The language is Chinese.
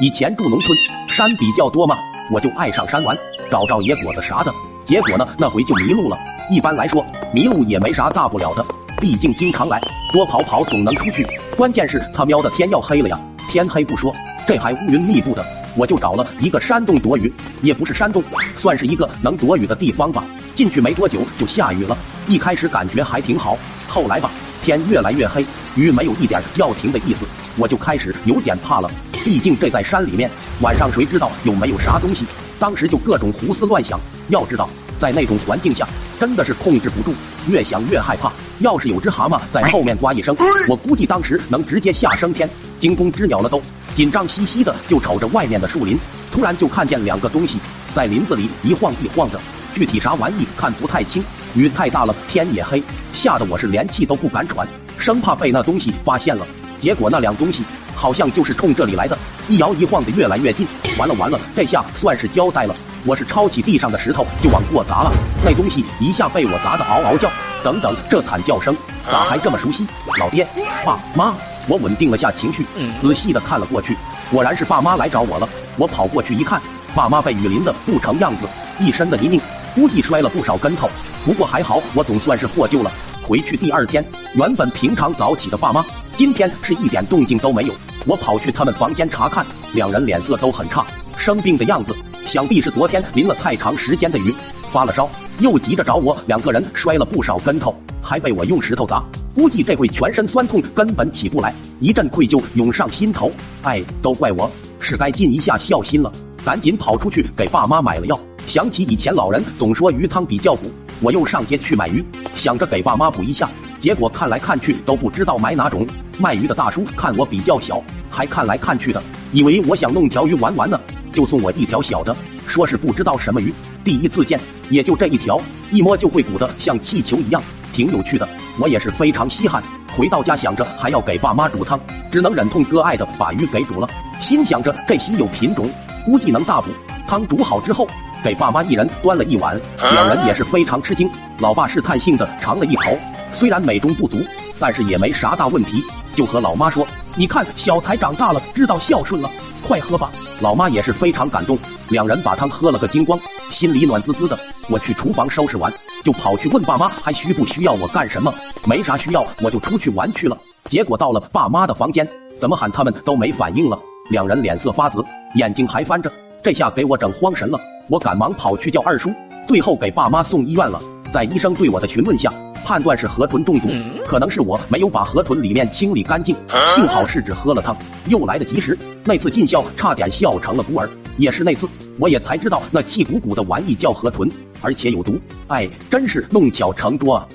以前住农村，山比较多嘛，我就爱上山玩，找找野果子啥的。结果呢，那回就迷路了。一般来说，迷路也没啥大不了的，毕竟经常来，多跑跑总能出去。关键是他喵的天要黑了呀！天黑不说，这还乌云密布的。我就找了一个山洞躲雨，也不是山洞，算是一个能躲雨的地方吧。进去没多久就下雨了，一开始感觉还挺好，后来吧，天越来越黑，雨没有一点要停的意思，我就开始有点怕了。毕竟这在山里面，晚上谁知道有没有啥东西？当时就各种胡思乱想。要知道，在那种环境下，真的是控制不住，越想越害怕。要是有只蛤蟆在后面呱一声，我估计当时能直接吓升天，惊弓之鸟了都。紧张兮兮的就瞅着外面的树林，突然就看见两个东西在林子里一晃一晃的，具体啥玩意看不太清。雨太大了，天也黑，吓得我是连气都不敢喘，生怕被那东西发现了。结果那两东西好像就是冲这里来的，一摇一晃的越来越近。完了完了，这下算是交代了。我是抄起地上的石头就往过砸了，那东西一下被我砸得嗷嗷叫。等等，这惨叫声咋还这么熟悉？老爹，爸妈。我稳定了下情绪，仔细的看了过去，果然是爸妈来找我了。我跑过去一看，爸妈被雨淋的不成样子，一身的泥泞，估计摔了不少跟头。不过还好，我总算是获救了。回去第二天，原本平常早起的爸妈，今天是一点动静都没有。我跑去他们房间查看，两人脸色都很差，生病的样子，想必是昨天淋了太长时间的雨，发了烧，又急着找我。两个人摔了不少跟头。还被我用石头砸，估计这会全身酸痛，根本起不来。一阵愧疚涌上心头，哎，都怪我，是该尽一下孝心了。赶紧跑出去给爸妈买了药。想起以前老人总说鱼汤比较补，我又上街去买鱼，想着给爸妈补一下。结果看来看去都不知道买哪种。卖鱼的大叔看我比较小，还看来看去的，以为我想弄条鱼玩玩呢，就送我一条小的，说是不知道什么鱼，第一次见，也就这一条，一摸就会鼓得像气球一样。挺有趣的，我也是非常稀罕。回到家想着还要给爸妈煮汤，只能忍痛割爱的把鱼给煮了。心想着这稀有品种，估计能大补。汤煮好之后，给爸妈一人端了一碗，两人也是非常吃惊。老爸试探性的尝了一口，虽然美中不足，但是也没啥大问题，就和老妈说：“你看小才长大了，知道孝顺了，快喝吧。”老妈也是非常感动，两人把汤喝了个精光，心里暖滋滋的。我去厨房收拾完。就跑去问爸妈还需不需要我干什么？没啥需要，我就出去玩去了。结果到了爸妈的房间，怎么喊他们都没反应了，两人脸色发紫，眼睛还翻着，这下给我整慌神了。我赶忙跑去叫二叔，最后给爸妈送医院了。在医生对我的询问下，判断是河豚中毒，可能是我没有把河豚里面清理干净。幸好是只喝了汤，又来得及时。那次尽孝，差点笑成了孤儿。也是那次，我也才知道那气鼓鼓的玩意叫河豚。而且有毒，哎，真是弄巧成拙啊！